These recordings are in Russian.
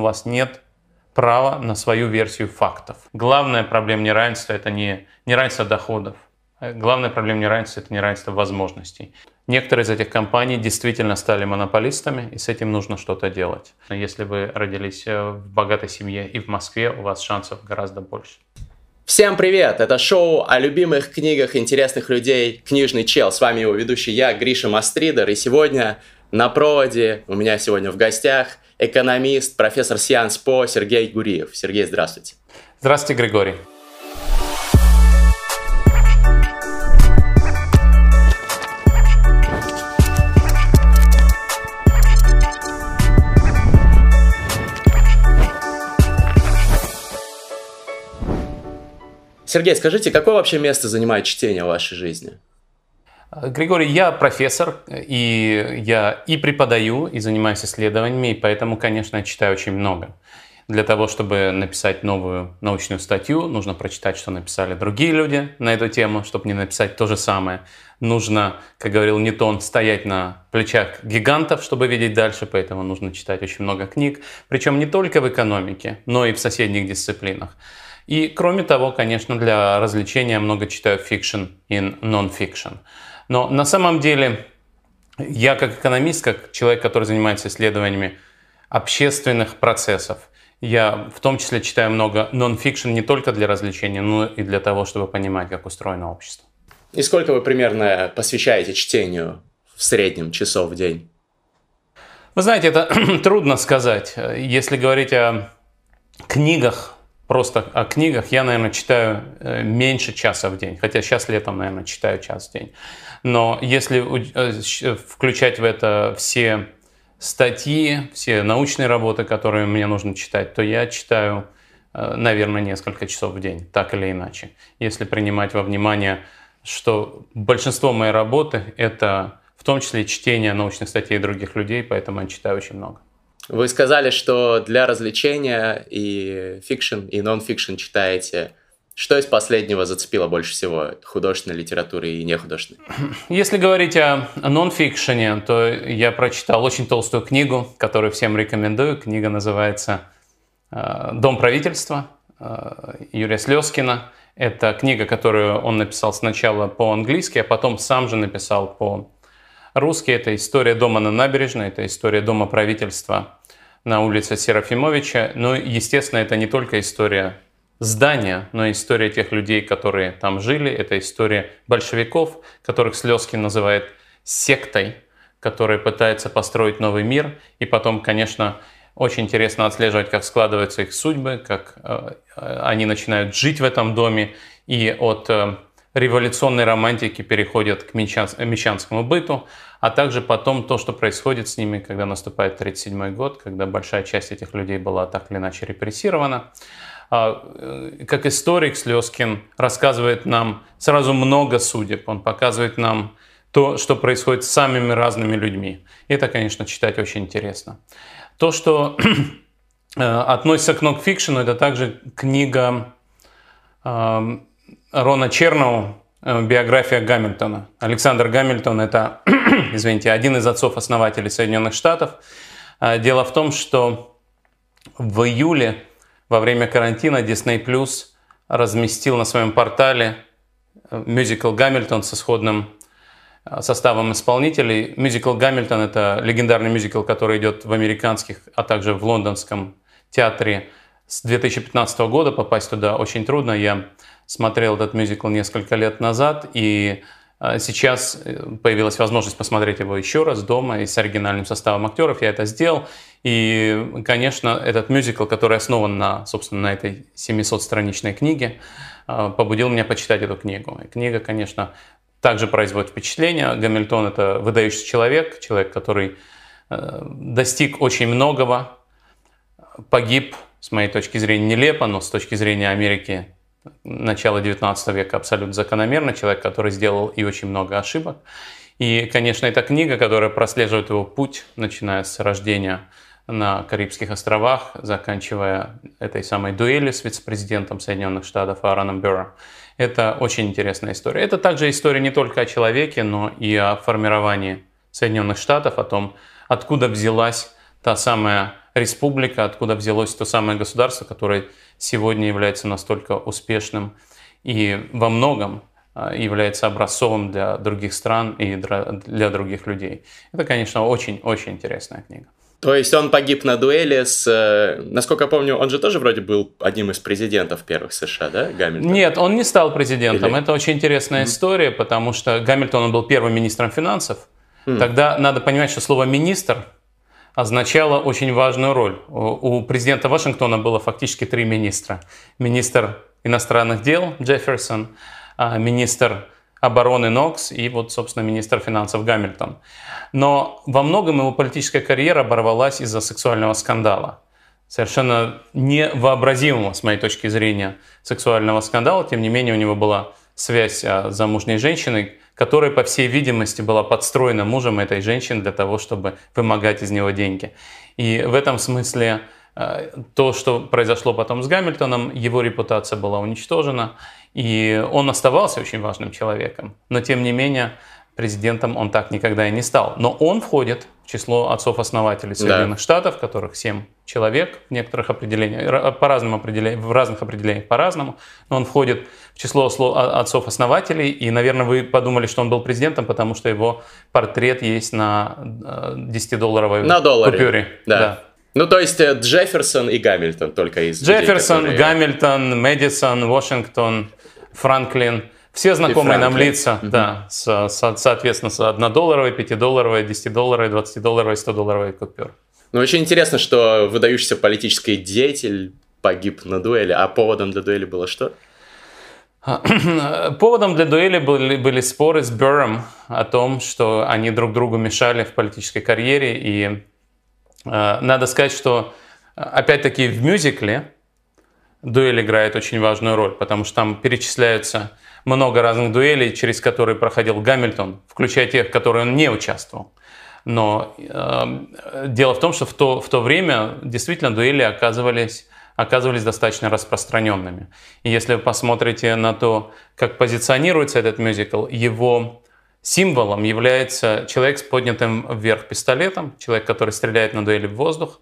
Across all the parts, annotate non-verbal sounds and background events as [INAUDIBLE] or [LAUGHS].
у вас нет права на свою версию фактов. Главная проблема неравенства – это не неравенство доходов. Главная проблема неравенства – это неравенство возможностей. Некоторые из этих компаний действительно стали монополистами, и с этим нужно что-то делать. Если вы родились э, в богатой семье и в Москве, у вас шансов гораздо больше. Всем привет! Это шоу о любимых книгах интересных людей «Книжный чел». С вами его ведущий я, Гриша Мастридер, и сегодня на проводе у меня сегодня в гостях экономист, профессор Сианс По Сергей Гуриев. Сергей, здравствуйте. Здравствуйте, Григорий. Сергей, скажите, какое вообще место занимает чтение в вашей жизни? Григорий, я профессор, и я и преподаю, и занимаюсь исследованиями, и поэтому, конечно, я читаю очень много. Для того, чтобы написать новую научную статью, нужно прочитать, что написали другие люди на эту тему, чтобы не написать то же самое. Нужно, как говорил Ньютон, стоять на плечах гигантов, чтобы видеть дальше, поэтому нужно читать очень много книг, причем не только в экономике, но и в соседних дисциплинах. И кроме того, конечно, для развлечения много читаю fiction и нон-фикшн. Но на самом деле я как экономист, как человек, который занимается исследованиями общественных процессов, я в том числе читаю много нон-фикшн не только для развлечения, но и для того, чтобы понимать, как устроено общество. И сколько вы примерно посвящаете чтению в среднем часов в день? Вы знаете, это [CLEARS THROAT] трудно сказать. Если говорить о книгах, просто о книгах, я, наверное, читаю э, меньше часа в день. Хотя сейчас летом, наверное, читаю час в день. Но если э, включать в это все статьи, все научные работы, которые мне нужно читать, то я читаю, э, наверное, несколько часов в день, так или иначе. Если принимать во внимание, что большинство моей работы – это в том числе чтение научных статей других людей, поэтому я читаю очень много. Вы сказали, что для развлечения и fiction, и нон-фикшн читаете что из последнего зацепило больше всего художественной литературы и нехудожественной? Если говорить о нон-фикшене, то я прочитал очень толстую книгу, которую всем рекомендую. Книга называется э, «Дом правительства» э, Юрия Слезкина. Это книга, которую он написал сначала по-английски, а потом сам же написал по-русски. Это история дома на набережной, это история дома правительства на улице Серафимовича. Но, естественно, это не только история здания, но история тех людей, которые там жили. Это история большевиков, которых Слезкин называет сектой, которая пытается построить новый мир. И потом, конечно, очень интересно отслеживать, как складываются их судьбы, как э, они начинают жить в этом доме. И от э, революционной романтики переходят к мещанскому быту, а также потом то, что происходит с ними, когда наступает 1937 год, когда большая часть этих людей была так или иначе репрессирована. А, э, как историк Слезкин рассказывает нам сразу много судеб. Он показывает нам то, что происходит с самыми разными людьми. Это, конечно, читать очень интересно. То, что [CLEARS THROAT] э, относится к нон-фикшену, это также книга э, Рона Черноу «Биография Гамильтона». Александр Гамильтон – это, [CLEARS THROAT] извините, один из отцов-основателей Соединенных Штатов. Дело в том, что в июле во время карантина Disney Plus разместил на своем портале э, мюзикл «Гамильтон» с исходным э, составом исполнителей. Мюзикл «Гамильтон» — это легендарный мюзикл, который идет в американских, а также в лондонском театре с 2015 года. Попасть туда очень трудно. Я смотрел этот мюзикл несколько лет назад, и э, Сейчас появилась возможность посмотреть его еще раз дома и с оригинальным составом актеров. Я это сделал. И, конечно, этот мюзикл, который основан на, собственно, на этой 700-страничной книге, а, побудил меня почитать эту книгу. И книга, конечно, также производит впечатление. Гамильтон – это выдающийся человек, человек, который э, достиг очень многого, погиб, с моей точки зрения, нелепо, но с точки зрения Америки начала 19 века абсолютно закономерно, человек, который сделал и очень много ошибок. И, конечно, эта книга, которая прослеживает его путь, начиная с рождения на Карибских островах, заканчивая этой самой дуэлью с вице-президентом Соединенных Штатов Аароном Берро. Это очень интересная история. Это также история не только о человеке, но и о формировании Соединенных Штатов, о том, откуда взялась та самая республика, откуда взялось то самое государство, которое сегодня является настолько успешным и во многом а, является образцовым для других стран и для других людей. Это, конечно, очень-очень интересная книга. То есть он погиб на дуэли с... Э, насколько я помню, он же тоже вроде был одним из президентов первых США, да, Гамильтон? Нет, он не стал президентом. Или... Это очень интересная mm-hmm. история, потому что Гамильтон он был первым министром финансов. Mm-hmm. Тогда надо понимать, что слово «министр» означало очень важную роль. У президента Вашингтона было фактически три министра. Министр иностранных дел Джефферсон, а, министр обороны Нокс и вот, собственно, министр финансов Гамильтон. Но во многом его политическая карьера оборвалась из-за сексуального скандала. Совершенно невообразимого, с моей точки зрения, сексуального скандала. Тем не менее, у него была связь а, с замужней женщиной, которая, по всей видимости, была подстроена мужем этой женщины для того, чтобы вымогать из него деньги. И в этом смысле а, то, что произошло потом с Гамильтоном, его репутация была уничтожена. И он оставался очень важным человеком, но тем не менее президентом он так никогда и не стал. Но он входит число отцов-основателей Соединенных да. Штатов, которых семь человек в некоторых определениях, по разным определениям, в разных определениях по-разному. Но он входит в число отцов-основателей, и, наверное, вы подумали, что он был президентом, потому что его портрет есть на 10-долларовой на купюре. Да. да. Ну, то есть э, Джефферсон и Гамильтон только из Джефферсон, людей, которые... Гамильтон, Мэдисон, Вашингтон, Франклин. Все знакомые нам лица, mm-hmm. да, с, с, соответственно, с 1-долларовой, 5-долларовой, 10-долларовой, 20-долларовой, 100-долларовой купюр. Ну, очень интересно, что выдающийся политический деятель погиб на дуэли, а поводом для дуэли было что? [CLEARS THROAT] Поводом для дуэли были, были споры с Бюром о том, что они друг другу мешали в политической карьере. И э, надо сказать, что опять-таки в мюзикле дуэль играет очень важную роль, потому что там перечисляются много разных дуэлей, через которые проходил Гамильтон, включая тех, в которые он не участвовал. Но э, дело в том, что в то, в то время действительно дуэли оказывались, оказывались достаточно распространенными. И если вы посмотрите на то, как позиционируется этот мюзикл, его символом является человек с поднятым вверх пистолетом, человек, который стреляет на дуэли в воздух.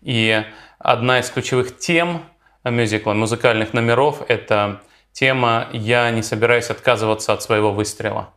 И одна из ключевых тем мюзикла, музыкальных номеров, это тема «Я не собираюсь отказываться от своего выстрела».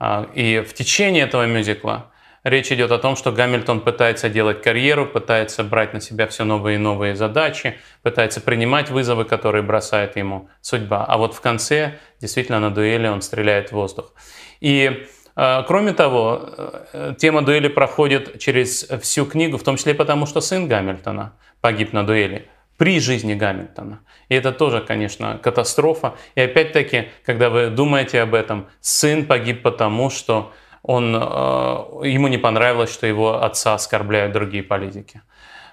А, и в течение этого мюзикла речь идет о том, что Гамильтон пытается делать карьеру, пытается брать на себя все новые и новые задачи, пытается принимать вызовы, которые бросает ему судьба. А вот в конце действительно на дуэли он стреляет в воздух. И а, Кроме того, э, тема дуэли проходит через всю книгу, в том числе потому, что сын Гамильтона погиб на дуэли при жизни Гамильтона. И это тоже, конечно, катастрофа. И опять-таки, когда вы думаете об этом, сын погиб потому, что он, э, ему не понравилось, что его отца оскорбляют другие политики.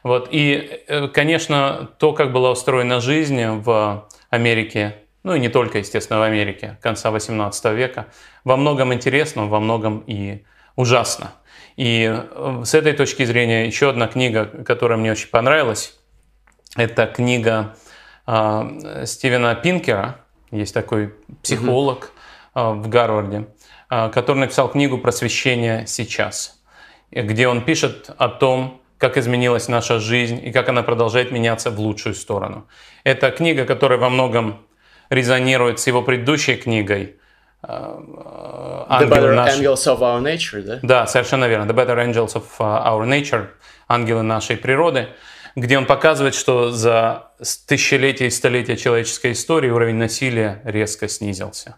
Вот. И, э, конечно, то, как была устроена жизнь в Америке, ну и не только, естественно, в Америке конца 18 века, во многом интересно, во многом и ужасно. И э, с этой точки зрения еще одна книга, которая мне очень понравилась, это книга э, Стивена Пинкера, есть такой психолог э, в Гарварде, э, который написал книгу «Просвещение сейчас», где он пишет о том, как изменилась наша жизнь и как она продолжает меняться в лучшую сторону. Это книга, которая во многом резонирует с его предыдущей книгой The Better нашей... Angels of Our Nature, да? Да, совершенно верно. The Better Angels of Our Nature, ангелы нашей природы где он показывает, что за тысячелетия и столетия человеческой истории уровень насилия резко снизился.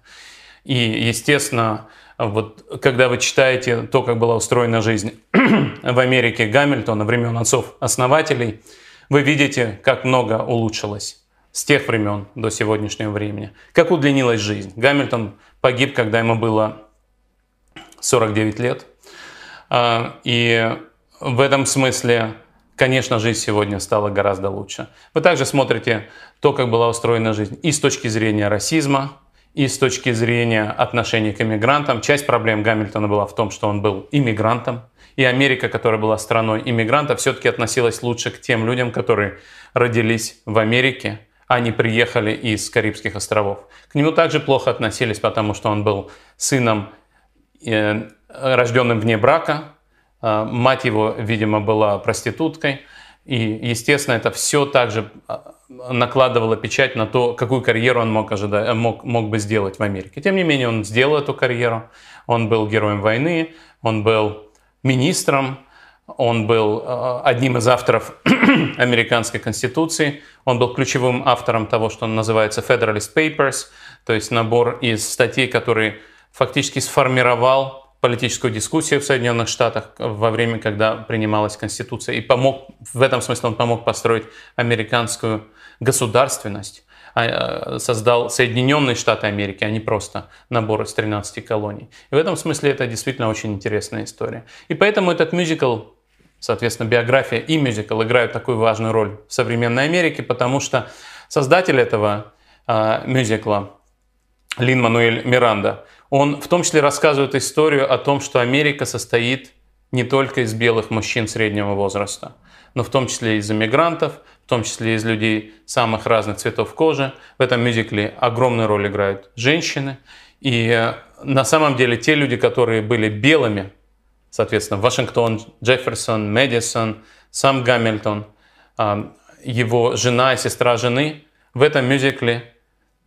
И, естественно, вот когда вы читаете то, как была устроена жизнь [CLEARS THROAT] в Америке Гамильтона времен отцов-основателей, вы видите, как много улучшилось с тех времен до сегодняшнего времени. Как удлинилась жизнь. Гамильтон погиб, когда ему было 49 лет. А, и в этом смысле Конечно, жизнь сегодня стала гораздо лучше. Вы также смотрите то, как была устроена жизнь и с точки зрения расизма, и с точки зрения отношений к иммигрантам. Часть проблем Гамильтона была в том, что он был иммигрантом, и Америка, которая была страной иммигрантов, все-таки относилась лучше к тем людям, которые родились в Америке, а не приехали из Карибских островов. К нему также плохо относились, потому что он был сыном, э, рожденным вне брака, мать его, видимо, была проституткой. И, естественно, это все также а, накладывало печать на то, какую карьеру он мог, ожидать, мог, мог бы сделать в Америке. Тем не менее, он сделал эту карьеру. Он был героем войны, он был министром, он был э, одним из авторов [CLEARS THROAT] американской конституции, он был ключевым автором того, что называется Federalist Papers, то есть набор из статей, который фактически сформировал политическую дискуссию в Соединенных Штатах во время, когда принималась Конституция, и помог, в этом смысле он помог построить американскую государственность, а, э, создал Соединенные Штаты Америки, а не просто набор из 13 колоний. И в этом смысле это действительно очень интересная история. И поэтому этот мюзикл, соответственно, биография и мюзикл играют такую важную роль в современной Америке, потому что создатель этого э, мюзикла, Лин Мануэль Миранда, он в том числе рассказывает историю о том, что Америка состоит не только из белых мужчин среднего возраста, но в том числе из иммигрантов, в том числе из людей самых разных цветов кожи. В этом мюзикле огромную роль играют женщины. И э, на самом деле те люди, которые были белыми, соответственно, Вашингтон, Джефферсон, Мэдисон, сам Гамильтон, э, его жена и сестра жены, в этом мюзикле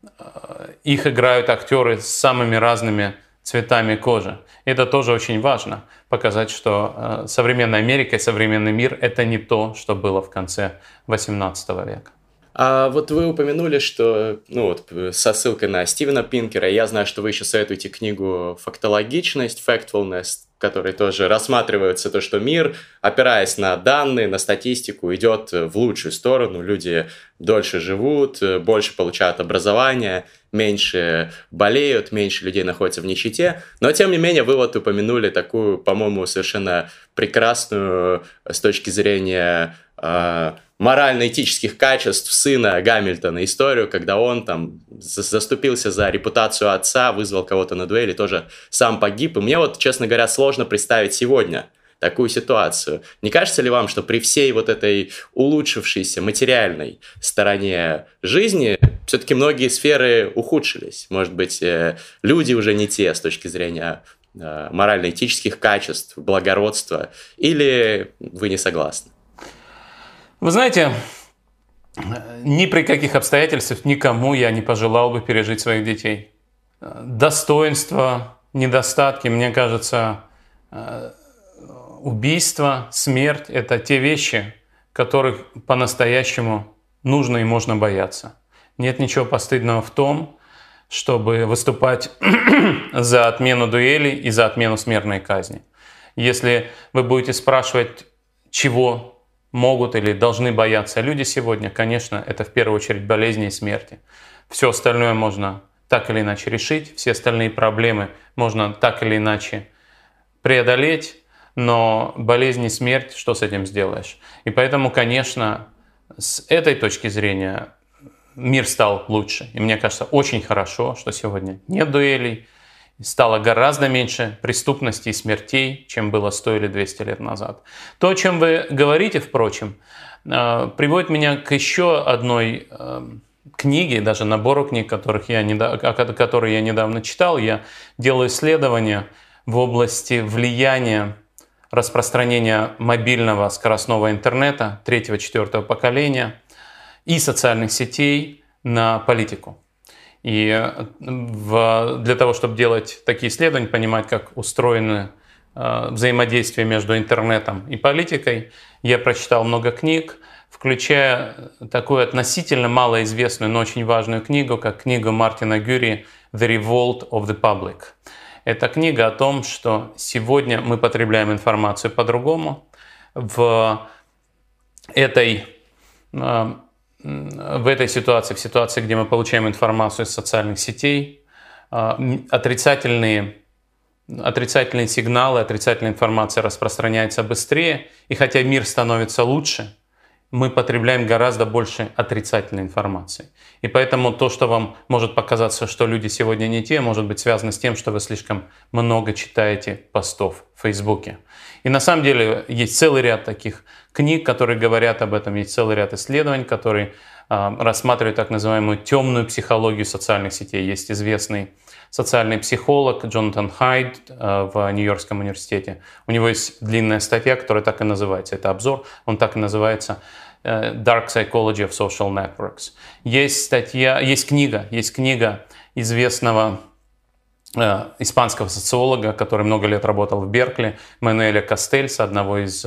э, их играют актеры с самыми разными цветами кожи. Это тоже очень важно, показать, что э, современная Америка и современный мир – это не то, что было в конце XVIII века. А вот вы упомянули, что, ну вот, со ссылкой на Стивена Пинкера, я знаю, что вы еще советуете книгу «Фактологичность», «Factfulness», который тоже рассматривается то, что мир, опираясь на данные, на статистику, идет в лучшую сторону. Люди дольше живут, больше получают образование, меньше болеют, меньше людей находятся в нищете. Но, тем не менее, вы вот упомянули такую, по-моему, совершенно прекрасную с точки зрения э, морально-этических качеств сына Гамильтона историю, когда он там заступился за репутацию отца, вызвал кого-то на дуэли, тоже сам погиб. И мне вот, честно говоря, сложно представить сегодня такую ситуацию. Не кажется ли вам, что при всей вот этой улучшившейся материальной стороне жизни все-таки многие сферы ухудшились? Может быть, э, люди уже не те с точки зрения э, морально-этических качеств, благородства, или вы не согласны? Вы знаете, ни при каких обстоятельствах никому я не пожелал бы пережить своих детей. Достоинства, недостатки, мне кажется, убийство, смерть – это те вещи, которых по-настоящему нужно и можно бояться. Нет ничего постыдного в том, чтобы выступать [CLEARS THROAT] за отмену дуэли и за отмену смертной казни. Если вы будете спрашивать, чего могут или должны бояться люди сегодня, конечно, это в первую очередь болезни и смерти. Все остальное можно так или иначе решить, все остальные проблемы можно так или иначе преодолеть, но болезнь и смерть, что с этим сделаешь? И поэтому, конечно, с этой точки зрения мир стал лучше. И мне кажется, очень хорошо, что сегодня нет дуэлей, стало гораздо меньше преступностей и смертей, чем было 100 или 200 лет назад. То, о чем вы говорите, впрочем, э, приводит меня к еще одной э, книге, даже набору книг, которых я недавно, которые я недавно читал. Я делаю исследования в области влияния распространения мобильного скоростного интернета третьего-четвертого поколения и социальных сетей на политику. И э, в, для того, чтобы делать такие исследования, понимать, как устроены э, взаимодействие между интернетом и политикой, я прочитал много книг, включая такую относительно малоизвестную, но очень важную книгу, как книга Мартина Гюри «The Revolt of the Public». Это книга о том, что сегодня мы потребляем информацию по-другому. В этой э, в этой ситуации, в ситуации, где мы получаем информацию из социальных сетей, а, отрицательные, отрицательные сигналы, отрицательная информация распространяется быстрее, и хотя мир становится лучше, мы потребляем гораздо больше отрицательной информации. И поэтому то, что вам может показаться, что люди сегодня не те, может быть связано с тем, что вы слишком много читаете постов в Фейсбуке. И на самом деле есть целый ряд таких книг, которые говорят об этом, есть целый ряд исследований, которые э, рассматривают так называемую темную психологию социальных сетей. Есть известный социальный психолог Джонатан Хайд э, в Нью-Йоркском университете. У него есть длинная статья, которая так и называется. Это обзор, он так и называется э, Dark Psychology of Social Networks. Есть статья, есть книга, есть книга известного э, испанского социолога, который много лет работал в Беркли, Мануэля Кастельса, одного из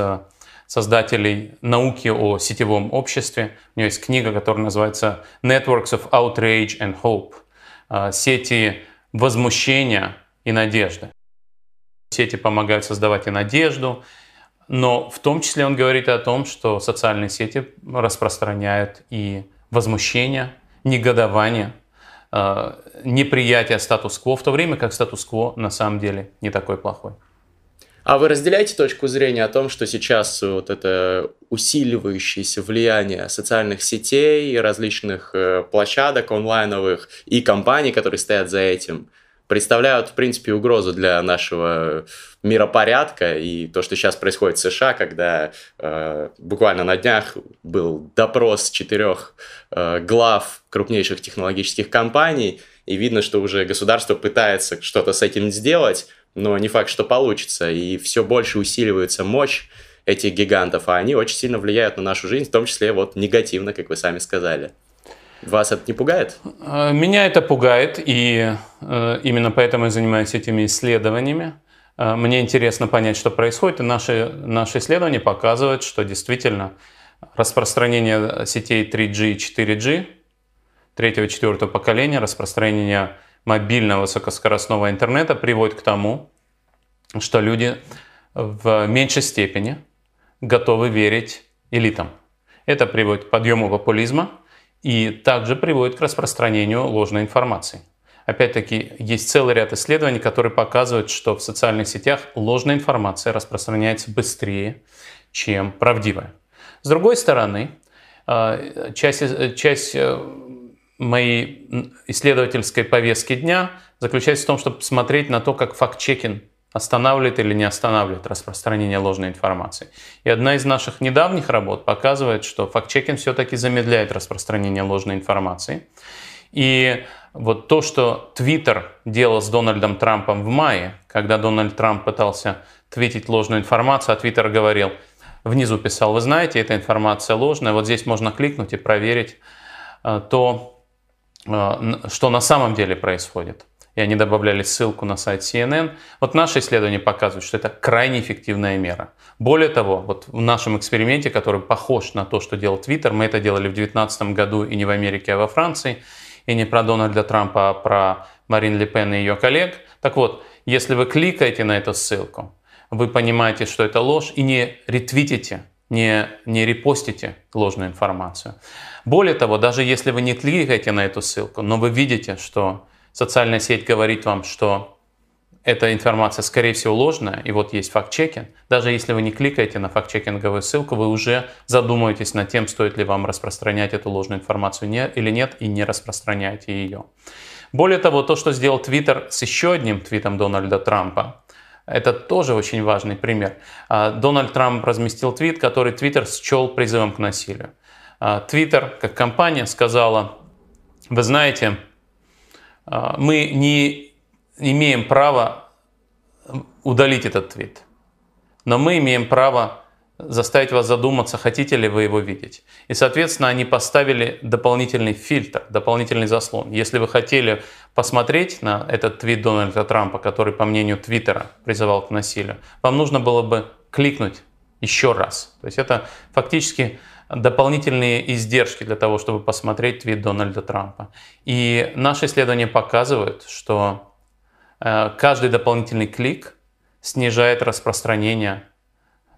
создателей науки о сетевом обществе. У него есть книга, которая называется Networks of Outrage and Hope. Сети возмущения и надежды. Сети помогают создавать и надежду, но в том числе он говорит о том, что социальные сети распространяют и возмущение, негодование, э, неприятие статус-кво, в то время как статус-кво на самом деле не такой плохой. А вы разделяете точку зрения о том, что сейчас вот это усиливающееся влияние социальных сетей, различных э, площадок онлайновых и компаний, которые стоят за этим, представляют, в принципе, угрозу для нашего миропорядка и то, что сейчас происходит в США, когда э, буквально на днях был допрос четырех э, глав крупнейших технологических компаний, и видно, что уже государство пытается что-то с этим сделать, но не факт, что получится. И все больше усиливается мощь этих гигантов, а они очень сильно влияют на нашу жизнь, в том числе вот негативно, как вы сами сказали. Вас это не пугает? Э, меня это пугает, и э, именно поэтому я занимаюсь этими исследованиями. Э, мне интересно понять, что происходит, и наши, наши исследования показывают, что действительно распространение сетей 3G и 4G, третьего четвертого поколения, распространение мобильного высокоскоростного интернета приводит к тому, что люди в меньшей степени готовы верить элитам. Это приводит к подъему популизма и также приводит к распространению ложной информации. Опять-таки, есть целый ряд исследований, которые показывают, что в социальных сетях ложная информация распространяется быстрее, чем правдивая. С другой стороны, э, часть, часть э, моей исследовательской повестки дня заключается в том, чтобы смотреть на то, как факт-чекинг останавливает или не останавливает распространение ложной информации. И одна из наших недавних работ показывает, что факт-чекинг все-таки замедляет распространение ложной информации. И вот то, что Твиттер делал с Дональдом Трампом в мае, когда Дональд Трамп пытался твитить ложную информацию, а Твиттер говорил, внизу писал, вы знаете, эта информация ложная, вот здесь можно кликнуть и проверить, э, то что на самом деле происходит. И они добавляли ссылку на сайт CNN. Вот наши исследования показывают, что это крайне эффективная мера. Более того, вот в нашем эксперименте, который похож на то, что делал Twitter, мы это делали в 2019 году и не в Америке, а во Франции, и не про Дональда Трампа, а про Марин Ле Пен и ее коллег. Так вот, если вы кликаете на эту ссылку, вы понимаете, что это ложь, и не ретвитите, не, не репостите ложную информацию. Более того, даже если вы не кликаете на эту ссылку, но вы видите, что социальная сеть говорит вам, что эта информация, скорее всего, ложная, и вот есть факт-чекинг, даже если вы не кликаете на факт-чекинговую ссылку, вы уже задумаетесь над тем, стоит ли вам распространять эту ложную информацию или нет, и не распространяйте ее. Более того, то, что сделал Твиттер с еще одним твитом Дональда Трампа, это тоже очень важный пример. А, Дональд Трамп разместил твит, который Твиттер счел призывом к насилию. А, Twitter, как компания, сказала, вы знаете, а, мы не имеем права удалить этот твит, но мы имеем право заставить вас задуматься, хотите ли вы его видеть. И, соответственно, они поставили дополнительный фильтр, дополнительный заслон. Если вы хотели посмотреть на этот твит Дональда Трампа, который, по мнению Твиттера, призывал к насилию, вам нужно было бы кликнуть еще раз. То есть это фактически дополнительные издержки для того, чтобы посмотреть твит Дональда Трампа. И наши исследования показывают, что э, каждый дополнительный клик снижает распространение,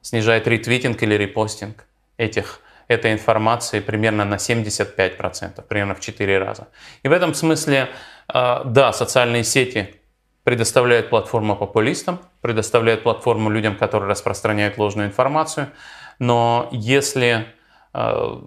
снижает ретвитинг или репостинг этих, этой информации примерно на 75%, примерно в 4 раза. И в этом смысле, э, да, социальные сети предоставляют платформу популистам, предоставляют платформу людям, которые распространяют ложную информацию, но если Э,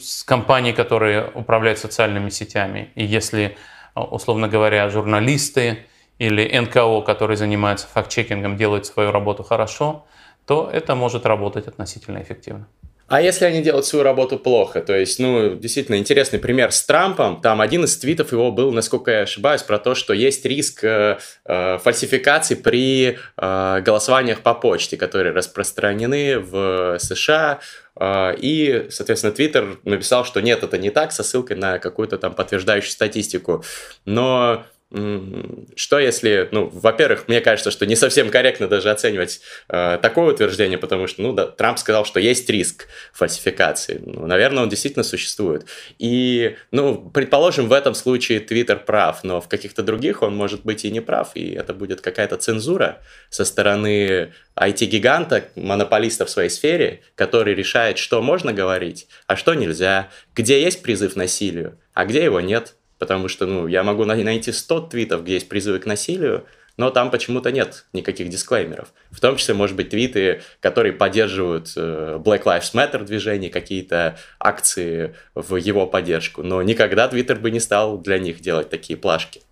с компаний, которые управляют социальными сетями. И если, э, условно говоря, журналисты или НКО, которые занимаются факт-чекингом, делают свою работу хорошо, то это может работать относительно эффективно. А если они делают свою работу плохо? То есть, ну, действительно, интересный пример с Трампом. Там один из твитов его был, насколько я ошибаюсь, про то, что есть риск э, э, фальсификации при э, голосованиях по почте, которые распространены в США. Э, и, соответственно, Твиттер написал, что нет, это не так, со ссылкой на какую-то там подтверждающую статистику. Но что если, ну, во-первых, мне кажется, что не совсем корректно даже оценивать э, такое утверждение, потому что, ну, да, Трамп сказал, что есть риск фальсификации. Ну, наверное, он действительно существует. И, ну, предположим, в этом случае Твиттер прав, но в каких-то других он может быть и не прав, и это будет какая-то цензура со стороны IT-гиганта, монополиста в своей сфере, который решает, что можно говорить, а что нельзя, где есть призыв насилию, а где его нет. Потому что, ну, я могу найти 100 твитов, где есть призывы к насилию, но там почему-то нет никаких дисклеймеров. В том числе, может быть, твиты, которые поддерживают э, Black Lives Matter движение, какие-то акции в его поддержку. Но никогда Твиттер бы не стал для них делать такие плашки.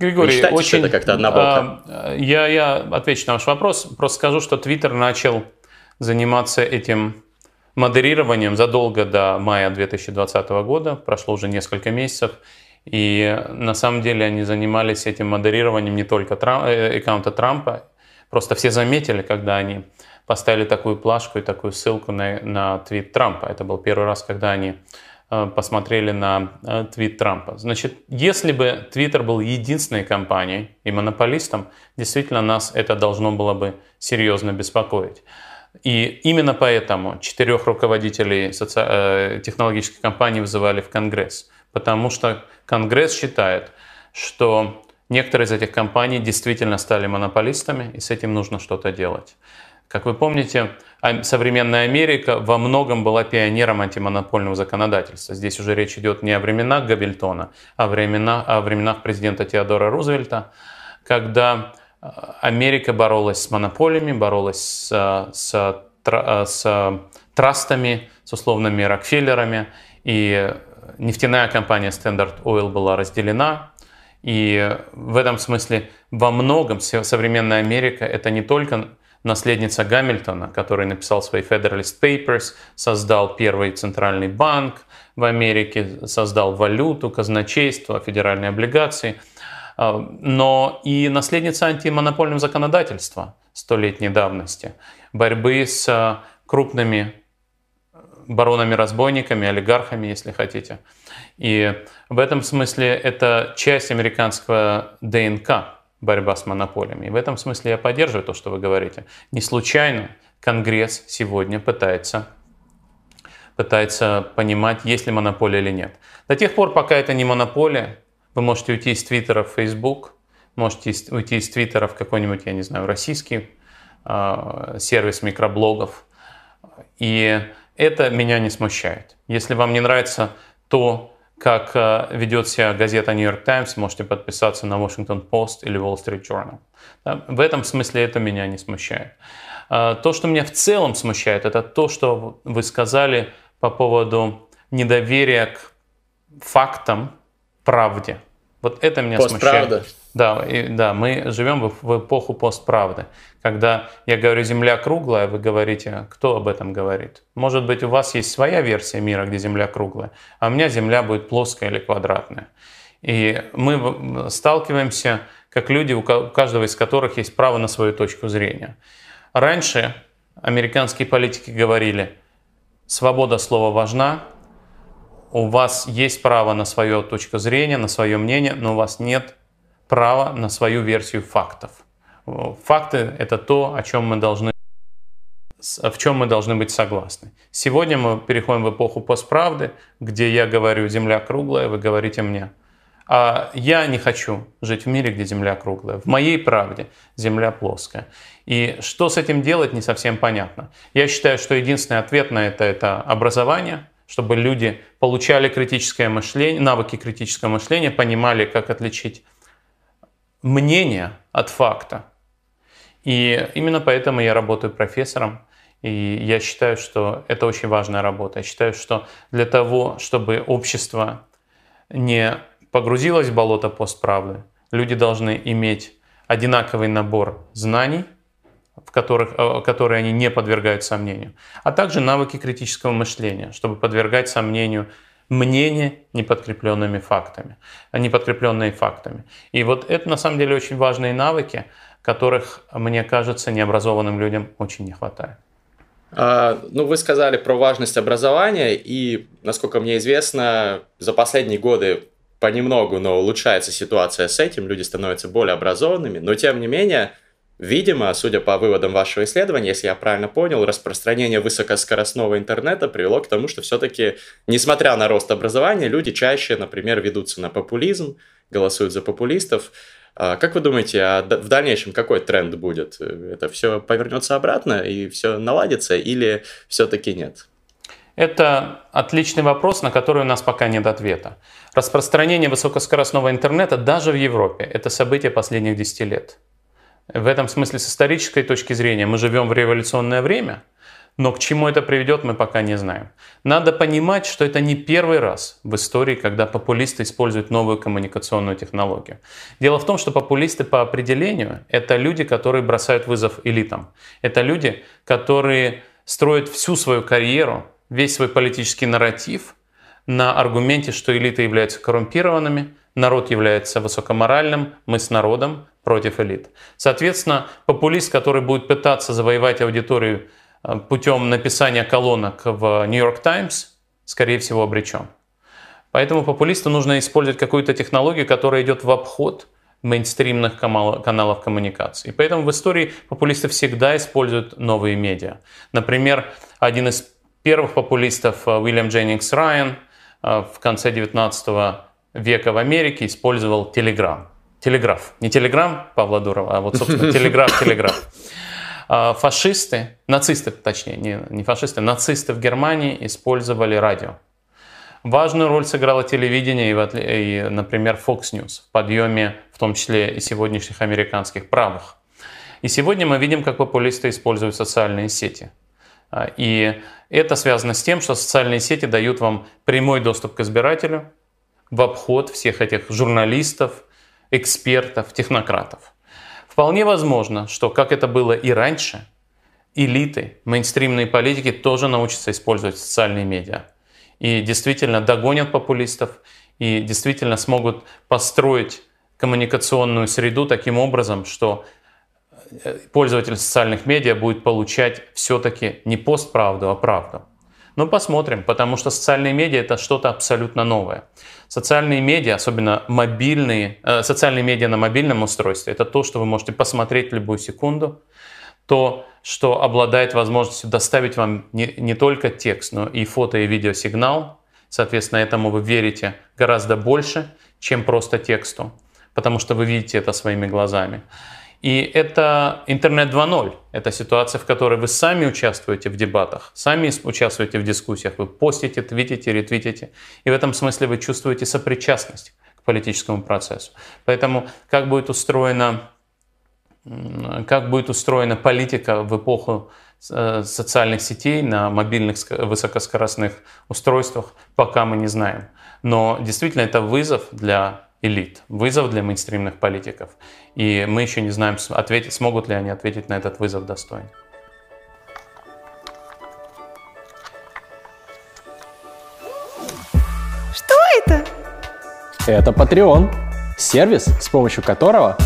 Григорий, считаете, очень... это как-то однобоко? А, я, я отвечу на ваш вопрос. Просто скажу, что Твиттер начал заниматься этим модерированием задолго до мая 2020 года. Прошло уже несколько месяцев. И на самом деле они занимались этим модерированием не только Трам, э, аккаунта Трампа. Просто все заметили, когда они поставили такую плашку и такую ссылку на, на твит Трампа. Это был первый раз, когда они э, посмотрели на э, твит Трампа. Значит, если бы Твиттер был единственной компанией и монополистом, действительно нас это должно было бы серьезно беспокоить. И именно поэтому четырех руководителей соци... технологических компаний вызывали в Конгресс – потому что Конгресс считает, что некоторые из этих компаний действительно стали монополистами, и с этим нужно что-то делать. Как вы помните, а, современная Америка во многом была пионером антимонопольного законодательства. Здесь уже речь идет не о временах Габельтона, а о временах, о временах президента Теодора Рузвельта, когда а, Америка боролась с монополиями, боролась с, с, с трастами, с условными Рокфеллерами, и нефтяная компания Standard Oil была разделена, и в этом смысле во многом современная Америка это не только наследница Гамильтона, который написал свои Federalist Papers, создал первый центральный банк в Америке, создал валюту, казначейство, федеральные облигации, а, но и наследница антимонопольного законодательства столетней давности, борьбы с крупными баронами-разбойниками, олигархами, если хотите. И в этом смысле это часть американского ДНК, борьба с монополиями. И в этом смысле я поддерживаю то, что вы говорите. Не случайно Конгресс сегодня пытается, пытается понимать, есть ли монополия или нет. До тех пор, пока это не монополия, вы можете уйти из Твиттера в Facebook, можете уйти из Твиттера в какой-нибудь, я не знаю, российский э, сервис микроблогов. И это меня не смущает. Если вам не нравится то, как э, ведет себя газета New York Times, можете подписаться на Washington Post или Wall Street Journal. В этом смысле это меня не смущает. Э, то, что меня в целом смущает, это то, что вы сказали по поводу недоверия к фактам, правде. Вот это меня Постправда. смущает. Да, и, да, мы живем в, в эпоху постправды. Когда я говорю «Земля круглая», вы говорите, кто об этом говорит? Может быть, у вас есть своя версия мира, где Земля круглая, а у меня Земля будет плоская или квадратная. И мы сталкиваемся как люди, у каждого из которых есть право на свою точку зрения. Раньше американские политики говорили, свобода слова важна, у вас есть право на свою точку зрения, на свое мнение, но у вас нет право на свою версию фактов. Факты – это то, о чем мы должны в чем мы должны быть согласны. Сегодня мы переходим в эпоху постправды, где я говорю «Земля круглая», вы говорите мне. А я не хочу жить в мире, где Земля круглая. В моей правде Земля плоская. И что с этим делать, не совсем понятно. Я считаю, что единственный ответ на это – это образование, чтобы люди получали критическое мышление, навыки критического мышления, понимали, как отличить мнение от факта. И именно поэтому я работаю профессором. И я считаю, что это очень важная работа. Я считаю, что для того, чтобы общество не погрузилось в болото постправды, люди должны иметь одинаковый набор знаний, в которых, э, которые они не подвергают сомнению, а также навыки критического мышления, чтобы подвергать сомнению мнения, не подкрепленными фактами, а не подкрепленные фактами. И вот это на самом деле очень важные навыки, которых, мне кажется, необразованным людям очень не хватает. А, ну, вы сказали про важность образования, и, насколько мне известно, за последние годы понемногу, но улучшается ситуация с этим, люди становятся более образованными, но тем не менее, видимо, судя по выводам вашего исследования, если я правильно понял, распространение высокоскоростного интернета привело к тому, что все-таки, несмотря на рост образования, люди чаще, например, ведутся на популизм, голосуют за популистов. А как вы думаете, а в дальнейшем какой тренд будет? Это все повернется обратно и все наладится или все-таки нет? Это отличный вопрос, на который у нас пока нет ответа. Распространение высокоскоростного интернета даже в Европе – это событие последних 10 лет. В этом смысле с исторической точки зрения мы живем в революционное время, но к чему это приведет, мы пока не знаем. Надо понимать, что это не первый раз в истории, когда популисты используют новую коммуникационную технологию. Дело в том, что популисты по определению – это люди, которые бросают вызов элитам. Это люди, которые строят всю свою карьеру весь свой политический нарратив на аргументе, что элиты являются коррумпированными, народ является высокоморальным, мы с народом против элит. Соответственно, популист, который будет пытаться завоевать аудиторию э, путем написания колонок в Нью-Йорк Таймс, скорее всего, обречен. Поэтому популисту нужно использовать какую-то технологию, которая идет в обход мейнстримных каналов коммуникации. Поэтому в истории популисты всегда используют новые медиа. Например, один из первых популистов э, Уильям Дженнингс Райан э, в конце 19 века в Америке использовал телеграф. Телеграф. Не телеграмм Павла Дурова, а вот, собственно, [LAUGHS] телеграф, телеграф. А фашисты, нацисты, точнее, не, не фашисты, нацисты в Германии использовали радио. Важную роль сыграло телевидение и, и, например, Fox News в подъеме, в том числе и сегодняшних американских правых. И сегодня мы видим, как популисты используют социальные сети. А, и это связано с тем, что социальные сети дают вам прямой доступ к избирателю в обход всех этих журналистов, экспертов, технократов. Вполне возможно, что, как это было и раньше, элиты, мейнстримные политики тоже научатся использовать социальные медиа. И действительно догонят популистов, и действительно смогут построить коммуникационную среду таким образом, что Э, пользователь социальных медиа будет получать все-таки не постправду, а правду. Но посмотрим, потому что социальные медиа это что-то абсолютно новое. Социальные медиа, особенно мобильные, э, социальные медиа на мобильном устройстве, это то, что вы можете посмотреть в любую секунду, то, что обладает возможностью доставить вам не, не только текст, но и фото и видеосигнал. Соответственно, этому вы верите гораздо больше, чем просто тексту, потому что вы видите это своими глазами. И это интернет 2.0. Это ситуация, в которой вы сами участвуете в дебатах, сами участвуете в дискуссиях, вы постите, твитите, ретвитите. И в этом смысле вы чувствуете сопричастность к политическому процессу. Поэтому как будет устроена, как будет устроена политика в эпоху э, социальных сетей на мобильных высокоскоростных устройствах, пока мы не знаем. Но действительно это вызов для элит, вызов для мейнстримных политиков. И мы еще не знаем, ответить, смогут ли они ответить на этот вызов достойно. Что это? Это Patreon, сервис, с помощью которого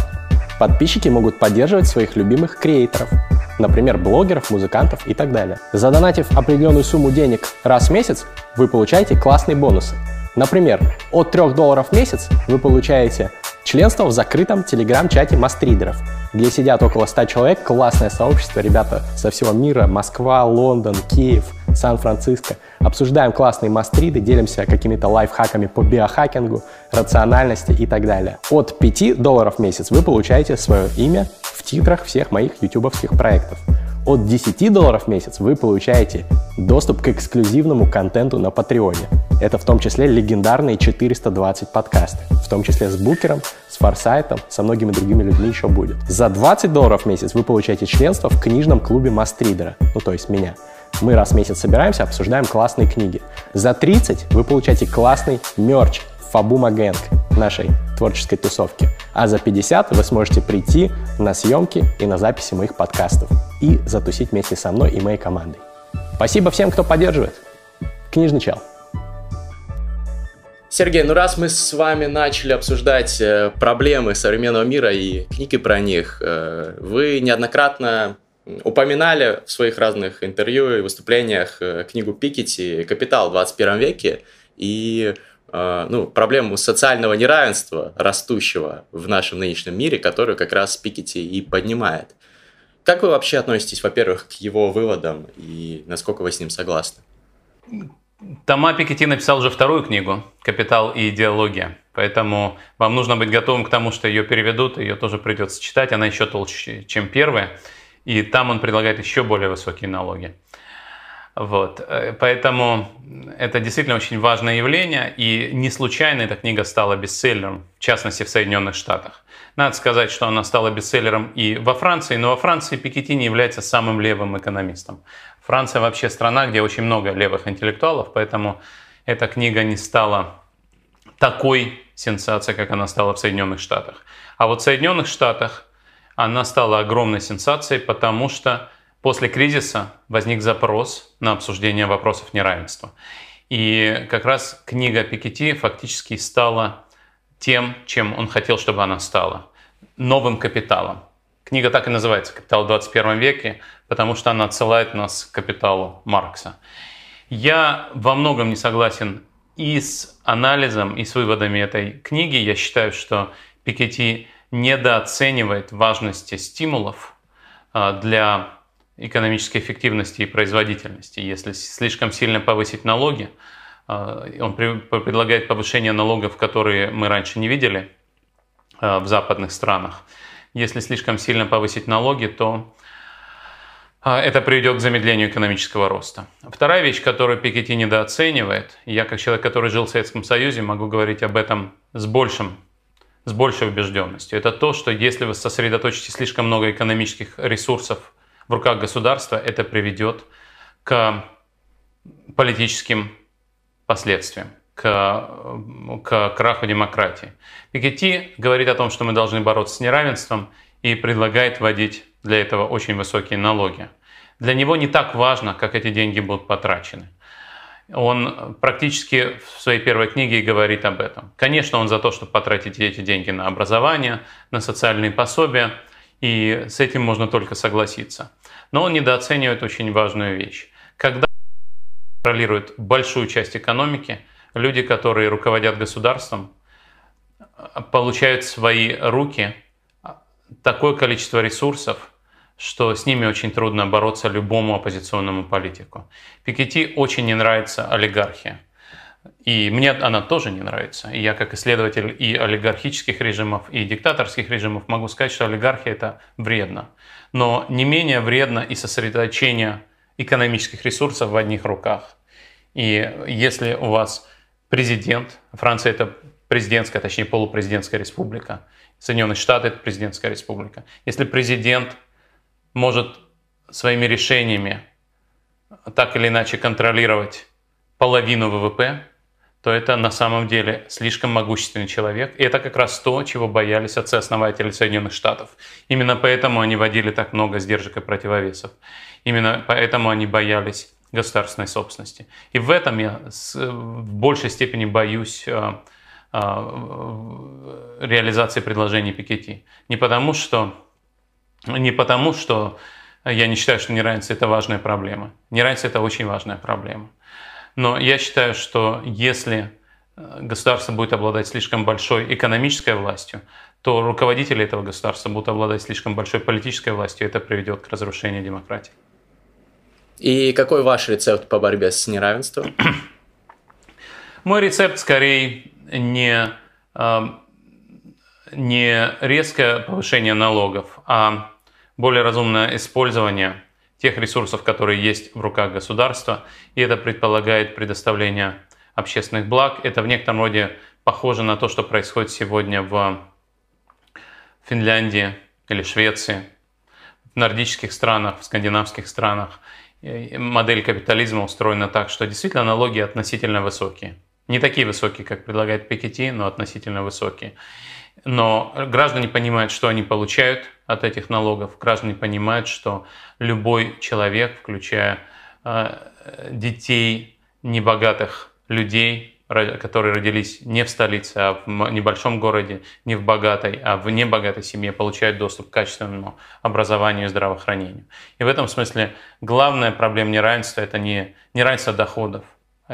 подписчики могут поддерживать своих любимых креаторов, например, блогеров, музыкантов и так далее. Задонатив определенную сумму денег раз в месяц, вы получаете классные бонусы – Например, от 3 долларов в месяц вы получаете членство в закрытом телеграм-чате мастридеров, где сидят около 100 человек, классное сообщество, ребята со всего мира, Москва, Лондон, Киев, Сан-Франциско. Обсуждаем классные мастриды, делимся какими-то лайфхаками по биохакингу, рациональности и так далее. От 5 долларов в месяц вы получаете свое имя в титрах всех моих ютубовских проектов. От 10 долларов в месяц вы получаете доступ к эксклюзивному контенту на Патреоне. Это в том числе легендарные 420 подкасты, в том числе с Букером, с Форсайтом, со многими другими людьми еще будет. За 20 долларов в месяц вы получаете членство в книжном клубе Мастридера, ну то есть меня. Мы раз в месяц собираемся, обсуждаем классные книги. За 30 вы получаете классный мерч Фабума Гэнг нашей творческой тусовки. А за 50 вы сможете прийти на съемки и на записи моих подкастов и затусить вместе со мной и моей командой. Спасибо всем, кто поддерживает. Книжный чел. Сергей, ну раз мы с вами начали обсуждать э, проблемы современного мира и книги про них, э, вы неоднократно упоминали в своих разных интервью и выступлениях э, книгу Пикетти «Капитал в 21 веке» и ну, проблему социального неравенства, растущего в нашем нынешнем мире, которую как раз Пикетти и поднимает. Как вы вообще относитесь, во-первых, к его выводам и насколько вы с ним согласны? Тома Пикетти написал уже вторую книгу «Капитал и идеология». Поэтому вам нужно быть готовым к тому, что ее переведут, ее тоже придется читать. Она еще толще, чем первая. И там он предлагает еще более высокие налоги. Вот. Э, поэтому это действительно очень важное явление, и не случайно эта книга стала бестселлером, в частности в Соединенных Штатах. Надо сказать, что она стала бестселлером и во Франции, но во Франции Пикетти не является самым левым экономистом. Франция вообще страна, где очень много левых интеллектуалов, поэтому эта книга не стала такой сенсацией, как она стала в Соединенных Штатах. А вот в Соединенных Штатах она стала огромной сенсацией, потому что после кризиса возник запрос на обсуждение вопросов неравенства. И как раз книга Пикетти фактически стала тем, чем он хотел, чтобы она стала. Новым капиталом. Книга так и называется «Капитал в 21 веке», потому что она отсылает нас к капиталу Маркса. Я во многом не согласен и с анализом, и с выводами этой книги. Я считаю, что Пикетти недооценивает важности стимулов а, для экономической эффективности и производительности. Если слишком сильно повысить налоги, а, он предлагает повышение налогов, которые мы раньше не видели а, в западных странах. Если слишком сильно повысить налоги, то а, это приведет к замедлению экономического роста. Вторая вещь, которую Пикетти недооценивает, я как человек, который жил в Советском Союзе, могу говорить об этом с, большим, с большей убежденностью, это то, что если вы сосредоточите слишком много экономических ресурсов в руках государства, это приведет к политическим последствиям, к, к краху демократии. Пикетти говорит о том, что мы должны бороться с неравенством и предлагает вводить для этого очень высокие налоги. Для него не так важно, как эти деньги будут потрачены. Он практически в своей первой книге говорит об этом. Конечно, он за то, чтобы потратить эти деньги на образование, на социальные пособия, и с этим можно только согласиться. Но он недооценивает очень важную вещь. Когда контролирует большую часть экономики, люди, которые руководят государством, получают в свои руки такое количество ресурсов, что с ними очень трудно бороться любому оппозиционному политику. Пикетти очень не нравится олигархия. И мне она тоже не нравится. И я как исследователь и олигархических режимов, и диктаторских режимов могу сказать, что олигархия это вредно. Но не менее вредно и сосредоточение экономических ресурсов в одних руках. И если у вас президент, Франция это президентская, точнее полупрезидентская республика, Соединенные Штаты это президентская республика. Если президент может своими решениями так или иначе контролировать половину ВВП, то это на самом деле слишком могущественный человек. И это как раз то, чего боялись отцы-основатели Соединенных Штатов. Именно поэтому они вводили так много сдержек и противовесов. Именно поэтому они боялись государственной собственности. И в этом я в большей степени боюсь э, э, реализации предложений Пикетти. Не потому, что не потому, что я не считаю, что неравенство – это важная проблема. Неравенство – это очень важная проблема. Но я считаю, что если э, государство будет обладать слишком большой экономической властью, то руководители этого государства будут обладать слишком большой политической властью, и это приведет к разрушению демократии. И какой ваш рецепт по борьбе с неравенством? [CLEARS THROAT] Мой рецепт скорее не не резкое повышение налогов, а более разумное использование тех ресурсов, которые есть в руках государства, и это предполагает предоставление общественных благ. Это в некотором роде похоже на то, что происходит сегодня в Финляндии или Швеции, в нордических странах, в скандинавских странах. Модель капитализма устроена так, что действительно налоги относительно высокие. Не такие высокие, как предлагает Пикетти, но относительно высокие. Но граждане понимают, что они получают от этих налогов. Граждане понимают, что любой человек, включая э, детей небогатых людей, которые родились не в столице, а в небольшом городе, не в богатой, а в небогатой семье, получают доступ к качественному образованию и здравоохранению. И в этом смысле главная проблема неравенства – это не неравенство доходов,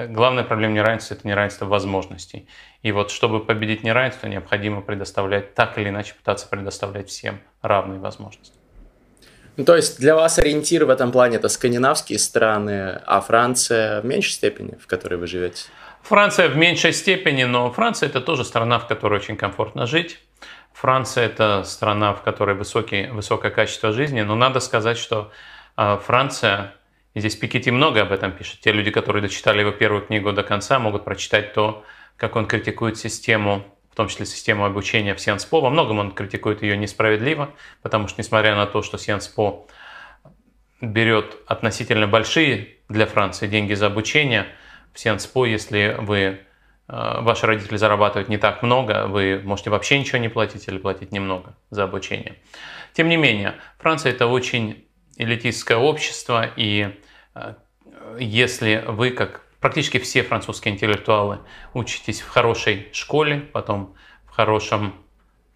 Главная проблема неравенства – это неравенство возможностей. И вот чтобы победить неравенство, необходимо предоставлять, так или иначе пытаться предоставлять всем равные возможности. Ну, то есть для вас ориентир в этом плане – это скандинавские страны, а Франция в меньшей степени, в которой вы живете? Франция в меньшей степени, но Франция – это тоже страна, в которой очень комфортно жить. Франция – это страна, в которой высокий, высокое качество жизни, но надо сказать, что а, Франция и здесь Пикетти много об этом пишет. Те люди, которые дочитали его первую книгу до конца, могут прочитать то, как он критикует систему, в том числе систему обучения в Сианспо. Во многом он критикует ее несправедливо, потому что, несмотря на то, что Сианспо берет относительно большие для Франции деньги за обучение, в Сианспо, если вы э, ваши родители зарабатывают не так много, вы можете вообще ничего не платить или платить немного за обучение. Тем не менее, Франция это очень элитистское общество, и Э, если вы, как практически все французские интеллектуалы, учитесь в хорошей школе, потом в хорошем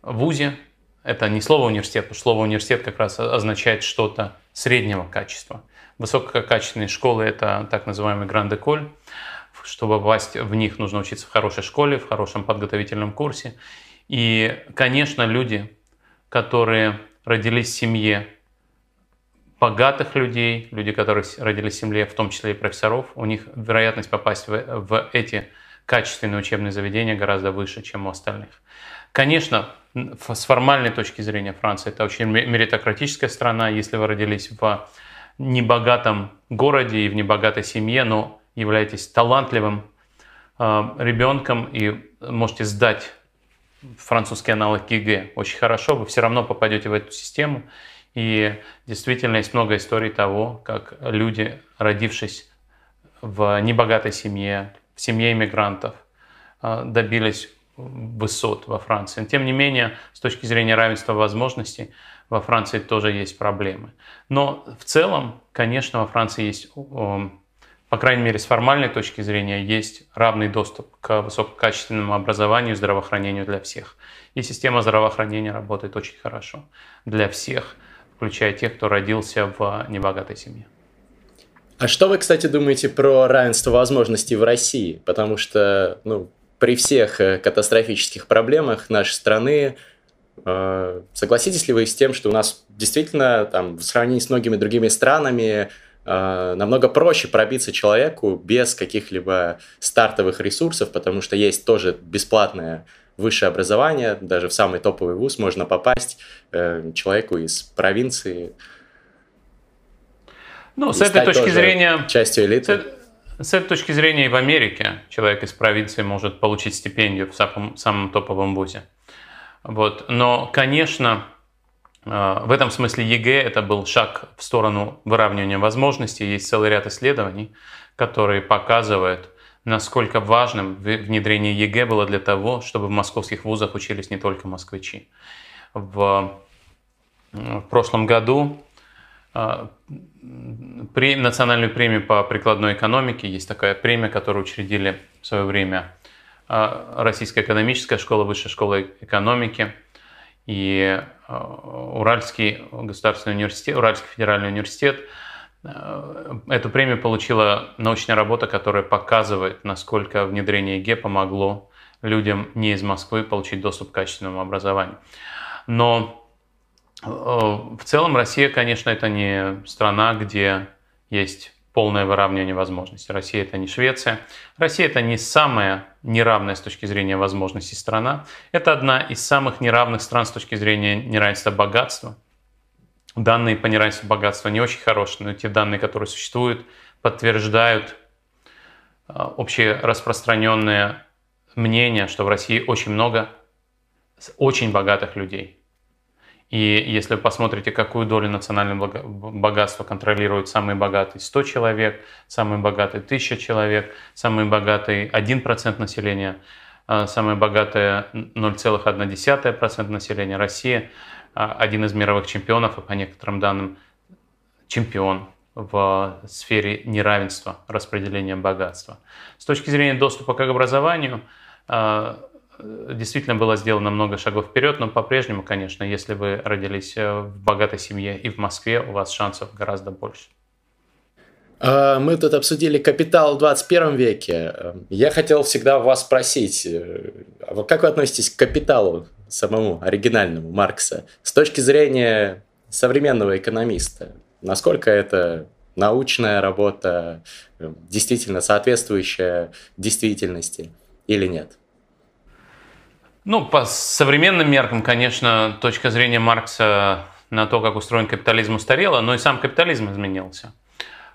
вузе, это не слово университет, потому что слово университет как раз означает что-то среднего качества. Высококачественные школы – это так называемый гранд-эколь. Чтобы попасть в них, нужно учиться в хорошей школе, в хорошем подготовительном курсе. И, конечно, люди, которые родились в семье богатых людей, люди, которые родились в семье, в том числе и профессоров, у них вероятность попасть в, в эти качественные учебные заведения гораздо выше, чем у остальных. Конечно, с формальной точки зрения Франция это очень меритократическая страна. Если вы родились в небогатом городе и в небогатой семье, но являетесь талантливым э, ребенком и можете сдать французский аналог ЕГЭ очень хорошо, вы все равно попадете в эту систему и действительно есть много историй того, как люди, родившись в небогатой семье, в семье иммигрантов, э, добились высот во Франции. Тем не менее, с точки зрения равенства возможностей, во Франции тоже есть проблемы. Но в целом, конечно, во Франции есть, по крайней мере, с формальной точки зрения, есть равный доступ к высококачественному образованию и здравоохранению для всех. И система здравоохранения работает очень хорошо для всех включая тех, кто родился в небогатой семье. А что вы, кстати, думаете про равенство возможностей в России? Потому что, ну, при всех э, катастрофических проблемах нашей страны, э, согласитесь ли вы с тем, что у нас действительно, там, в сравнении с многими другими странами, э, намного проще пробиться человеку без каких-либо стартовых ресурсов, потому что есть тоже бесплатная высшее образование, даже в самый топовый вуз можно попасть э, человеку из провинции. Ну, с этой точки зрения... Частью элиты. С, с этой точки зрения и в Америке человек из провинции может получить стипендию в самом, самом топовом вузе. Вот. Но, конечно, э, в этом смысле ЕГЭ это был шаг в сторону выравнивания возможностей. Есть целый ряд исследований, которые показывают, насколько важным внедрение ЕГЭ было для того, чтобы в московских вузах учились не только москвичи. В, в прошлом году а, при, национальную премию по прикладной экономике, есть такая премия, которую учредили в свое время а, Российская экономическая школа, Высшая школа экономики и а, Уральский государственный университет, Уральский федеральный университет – эту премию получила научная работа, которая показывает, насколько внедрение ЕГЭ помогло людям не из Москвы получить доступ к качественному образованию. Но э, в целом Россия, конечно, это не страна, где есть полное выравнивание возможностей. Россия это не Швеция. Россия это не самая неравная с точки зрения возможностей страна. Это одна из самых неравных стран с точки зрения неравенства богатства. Данные по неравенству богатства не очень хорошие, но те данные, которые существуют, подтверждают а, общее распространенное мнение, что в России очень много очень богатых людей. И если вы посмотрите, какую долю национального богатства контролируют самые богатые 100 человек, самые богатые 1000 человек, самые богатые 1% населения, самые богатые 0,1% населения России – один из мировых чемпионов, и по некоторым данным чемпион в сфере неравенства распределения богатства. С точки зрения доступа к образованию, действительно было сделано много шагов вперед, но по-прежнему, конечно, если вы родились в богатой семье и в Москве, у вас шансов гораздо больше. А, мы тут обсудили капитал в 21 веке. Я хотел всегда вас спросить, э, а как вы относитесь к капиталу самому оригинальному Маркса с точки зрения современного экономиста? Насколько это научная работа, э, действительно соответствующая действительности или нет? Ну, по современным меркам, конечно, точка зрения Маркса на то, как устроен капитализм, устарела, но и сам капитализм изменился.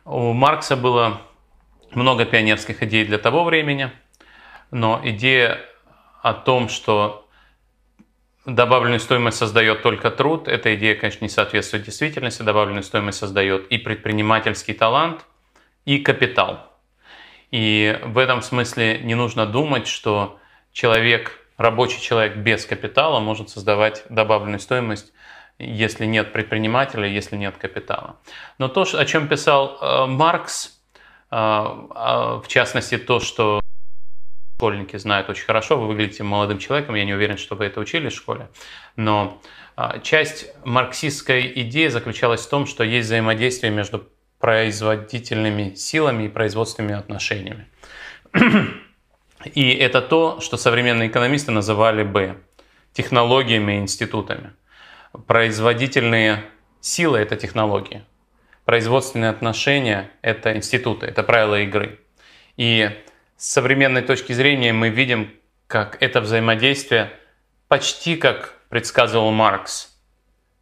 У Маркса было много пионерских идей для того времени, но идея о том, что добавленную стоимость создает только труд, эта идея, конечно, не соответствует действительности. Добавленную стоимость создает и предпринимательский талант, и капитал. И в этом смысле не нужно думать, что человек, рабочий человек без капитала может создавать добавленную стоимость если нет предпринимателя, если нет капитала. Но то, о чем писал э, Маркс, э, в частности то, что школьники знают очень хорошо, вы выглядите молодым человеком, я не уверен, что вы это учили в школе, но э, часть марксистской идеи заключалась в том, что есть взаимодействие между производительными силами и производственными отношениями. И это то, что современные экономисты называли бы технологиями и институтами производительные силы – это технологии. Производственные отношения – это институты, это правила игры. И с современной точки зрения мы видим, как это взаимодействие почти как предсказывал Маркс,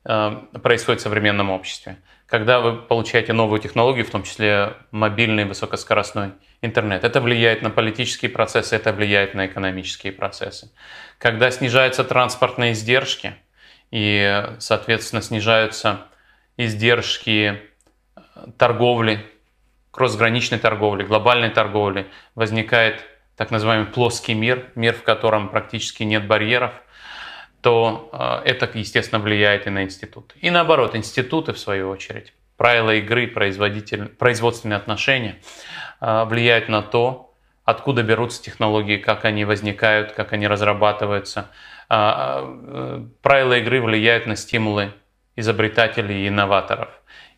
э, происходит в современном обществе. Когда вы получаете новую технологию, в том числе мобильный высокоскоростной интернет, это влияет на политические процессы, это влияет на экономические процессы. Когда снижаются транспортные издержки – и, соответственно, снижаются издержки торговли, кроссграничной торговли, глобальной торговли. Возникает так называемый плоский мир, мир, в котором практически нет барьеров, то э, это, естественно, влияет и на институты. И наоборот, институты, в свою очередь, правила игры, производственные отношения э, влияют на то, откуда берутся технологии, как они возникают, как они разрабатываются, а, правила игры влияют на стимулы изобретателей и инноваторов.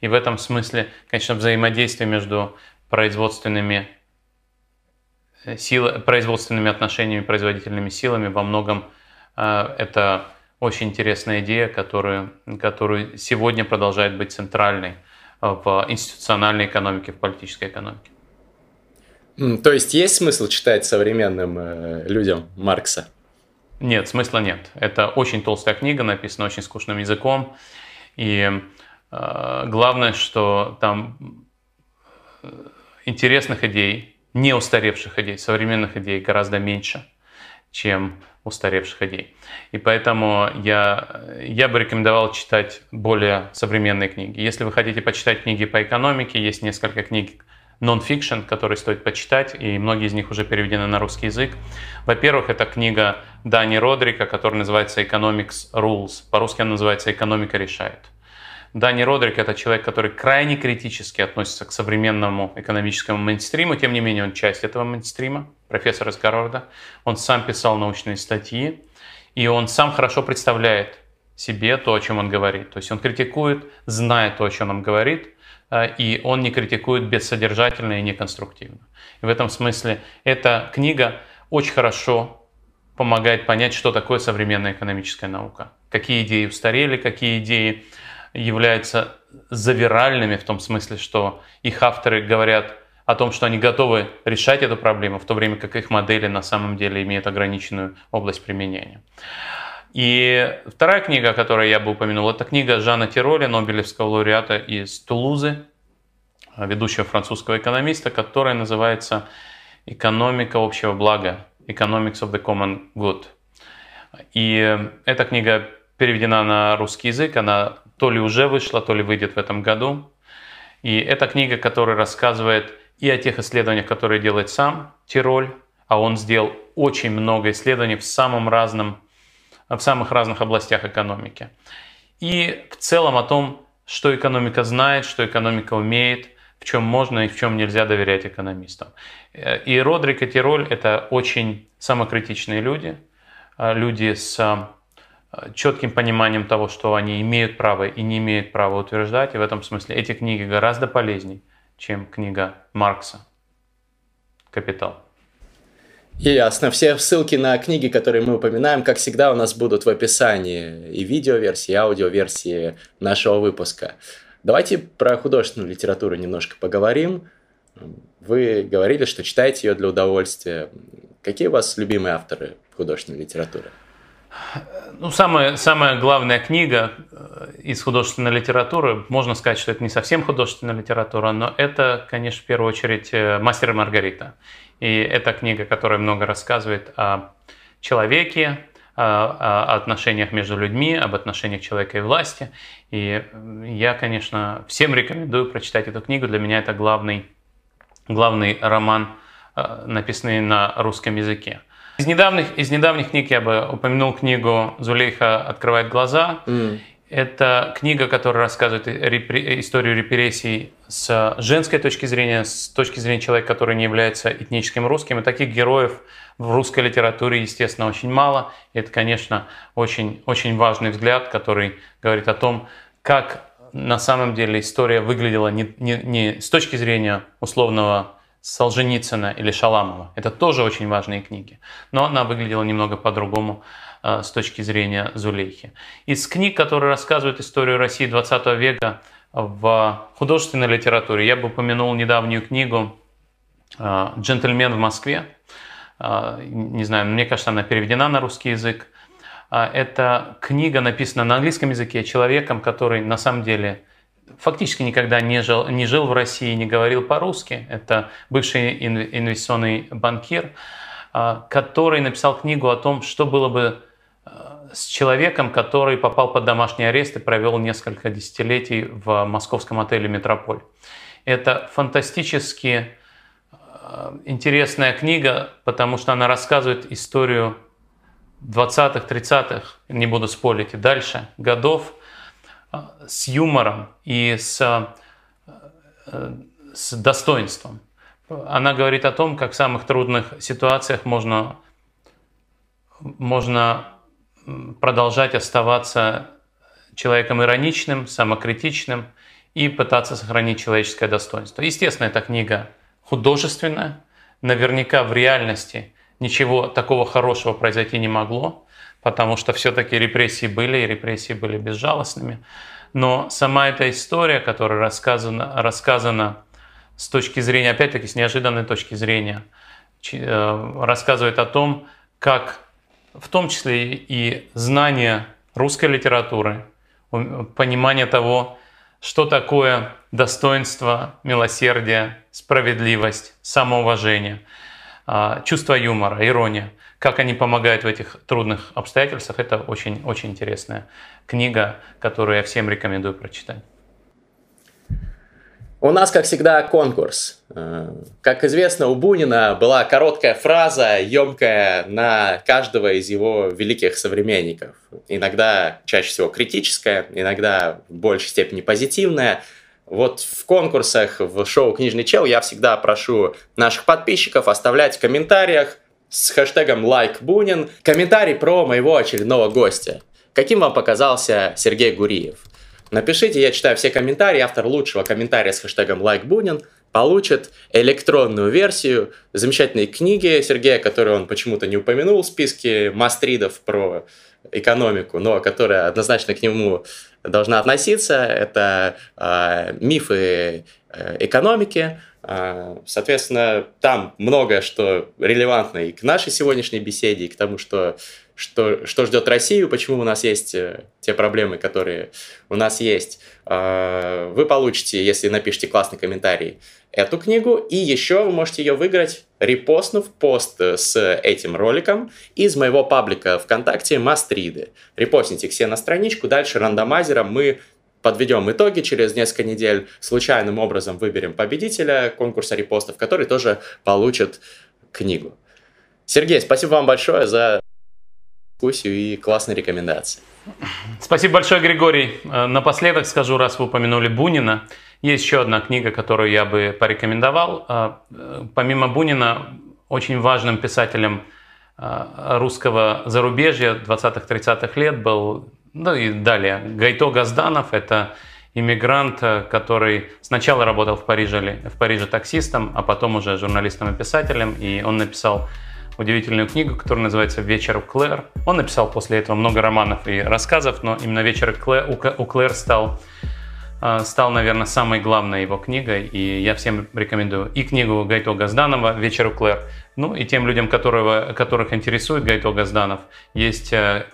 И в этом смысле, конечно, взаимодействие между производственными, э, сил, производственными отношениями, производительными силами во многом а, это очень интересная идея, которую, которую сегодня продолжает быть центральной в институциональной экономике, в политической экономике. То есть есть смысл читать современным э, людям Маркса? Нет, смысла нет. Это очень толстая книга, написана очень скучным языком. И э, главное, что там э, интересных идей, не устаревших идей, современных идей гораздо меньше, чем устаревших идей. И поэтому я, я бы рекомендовал читать более современные книги. Если вы хотите почитать книги по экономике, есть несколько книг нон-фикшн, который стоит почитать, и многие из них уже переведены на русский язык. Во-первых, это книга Дани Родрика, которая называется «Economics Rules». По-русски она называется «Экономика решает». Дани Родрик – это человек, который крайне критически относится к современному экономическому мейнстриму, тем не менее он часть этого мейнстрима, профессор из Гарварда. Он сам писал научные статьи, и он сам хорошо представляет себе то, о чем он говорит. То есть он критикует, зная то, о чем он говорит – Э, и он не критикует бессодержательно и неконструктивно. И в этом смысле эта книга очень хорошо помогает понять, что такое современная экономическая наука. Какие идеи устарели, какие идеи являются завиральными в том смысле, что их авторы говорят о том, что они готовы решать эту проблему, в то время как их модели на самом деле имеют ограниченную область применения. И вторая книга, которую я бы упомянул, это книга Жана Тироля, Нобелевского лауреата из Тулузы, ведущего французского экономиста, которая называется «Экономика общего блага», «Economics of the Common Good». И эта книга переведена на русский язык, она то ли уже вышла, то ли выйдет в этом году. И это книга, которая рассказывает и о тех исследованиях, которые делает сам Тироль, а он сделал очень много исследований в самом разном в самых разных областях экономики. и в целом о том, что экономика знает, что экономика умеет, в чем можно и в чем нельзя доверять экономистам. И Родрик и Тироль – это очень самокритичные люди, люди с четким пониманием того, что они имеют право и не имеют права утверждать. И в этом смысле эти книги гораздо полезнее, чем книга Маркса «Капитал». Ясно. Все ссылки на книги, которые мы упоминаем, как всегда, у нас будут в описании и видеоверсии, и аудиоверсии нашего выпуска. Давайте про художественную литературу немножко поговорим. Вы говорили, что читаете ее для удовольствия. Какие у вас любимые авторы художественной литературы? Ну, самая, самая главная книга э, из художественной литературы, можно сказать, что это не совсем художественная литература, но это, конечно, в первую очередь э, «Мастер и Маргарита». И это книга, которая много рассказывает о человеке, о отношениях между людьми, об отношениях человека и власти. И я, конечно, всем рекомендую прочитать эту книгу. Для меня это главный, главный роман, э, написанный на русском языке. Из недавних, из недавних книг я бы упомянул книгу «Зулейха открывает глаза». Mm. Это книга, которая рассказывает репри... историю репрессий с женской точки зрения, с точки зрения человека, который не является этническим русским. И таких героев в русской литературе, естественно, очень мало. И это, конечно, очень, очень важный взгляд, который говорит о том, как на самом деле история выглядела не, не, не с точки зрения условного Солженицына или Шаламова. Это тоже очень важные книги. Но она выглядела немного по-другому э, с точки зрения Зулейхи. Из книг, которые рассказывают историю России 20 века в художественной литературе, я бы упомянул недавнюю книгу э, «Джентльмен в Москве». Э, не знаю, мне кажется, она переведена на русский язык. Это книга написана на английском языке человеком, который на самом деле фактически никогда не жил, не жил в России, не говорил по-русски. Это бывший инвестиционный банкир, а, который написал книгу о том, что было бы а, с человеком, который попал под домашний арест и провел несколько десятилетий в московском отеле «Метрополь». Это фантастически а, интересная книга, потому что она рассказывает историю 20-х, 30-х, не буду спорить, и дальше, годов, с юмором и с, э, с достоинством. Она говорит о том, как в самых трудных ситуациях можно, можно продолжать оставаться человеком ироничным, самокритичным и пытаться сохранить человеческое достоинство. Естественно, эта книга художественная. Наверняка в реальности ничего такого хорошего произойти не могло потому что все-таки репрессии были, и репрессии были безжалостными. Но сама эта история, которая рассказана, рассказана с точки зрения, опять-таки, с неожиданной точки зрения, э, рассказывает о том, как в том числе и знание русской литературы, понимание того, что такое достоинство, милосердие, справедливость, самоуважение, а, чувство юмора, ирония – как они помогают в этих трудных обстоятельствах, это очень-очень интересная книга, которую я всем рекомендую прочитать. У нас, как всегда, конкурс. Э, как известно, у Бунина была короткая фраза, емкая на каждого из его великих современников. Иногда чаще всего критическая, иногда в большей степени позитивная. Вот в конкурсах, в шоу «Книжный чел» я всегда прошу наших подписчиков оставлять в комментариях с хэштегом «Like Бунин» комментарий про моего очередного гостя. Каким вам показался Сергей Гуриев? Напишите, я читаю все комментарии. Автор лучшего комментария с хэштегом «Like Бунин» получит электронную версию замечательной книги Сергея, которую он почему-то не упомянул в списке мастридов про экономику, но которая однозначно к нему должна относиться. Это э, мифы экономики, а, соответственно, там многое, что релевантно и к нашей сегодняшней беседе, и к тому, что, что, что ждет Россию, почему у нас есть э, те проблемы, которые у нас есть. А, вы получите, если напишите классный комментарий, эту книгу, и еще вы можете ее выиграть, репостнув пост с этим роликом из моего паблика ВКонтакте Мастриды. Репостните себе на страничку, дальше рандомайзером мы подведем итоги через несколько недель, случайным образом выберем победителя конкурса репостов, который тоже получит книгу. Сергей, спасибо вам большое за дискуссию и классные рекомендации. Спасибо большое, Григорий. Э, напоследок скажу, раз вы упомянули Бунина, есть еще одна книга, которую я бы порекомендовал. Э, помимо Бунина, очень важным писателем э, русского зарубежья 20-30-х лет был, ну и далее, Гайто Газданов. Это иммигрант, который сначала работал в Париже, в Париже таксистом, а потом уже журналистом и писателем. И он написал удивительную книгу, которая называется «Вечер у Клэр». Он написал после этого много романов и рассказов, но именно «Вечер у Клэр» стал, а, стал, наверное, самой главной его книгой, и я всем рекомендую и книгу Гайто Газданова «Вечер у Клэр», ну и тем людям, которого, которых интересует Гайто Газданов, есть э,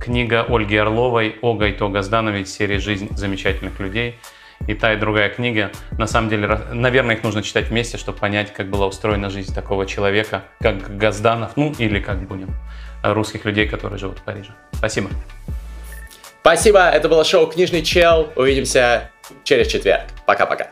книга Ольги Орловой о Гайто Газданове из серии «Жизнь замечательных людей», и та, и другая книга. На самом деле, наверное, их нужно читать вместе, чтобы понять, как была устроена жизнь такого человека, как Газданов, ну или как будем, русских людей, которые живут в Париже. Спасибо. Спасибо, это было шоу «Книжный чел». Увидимся через четверг. Пока-пока.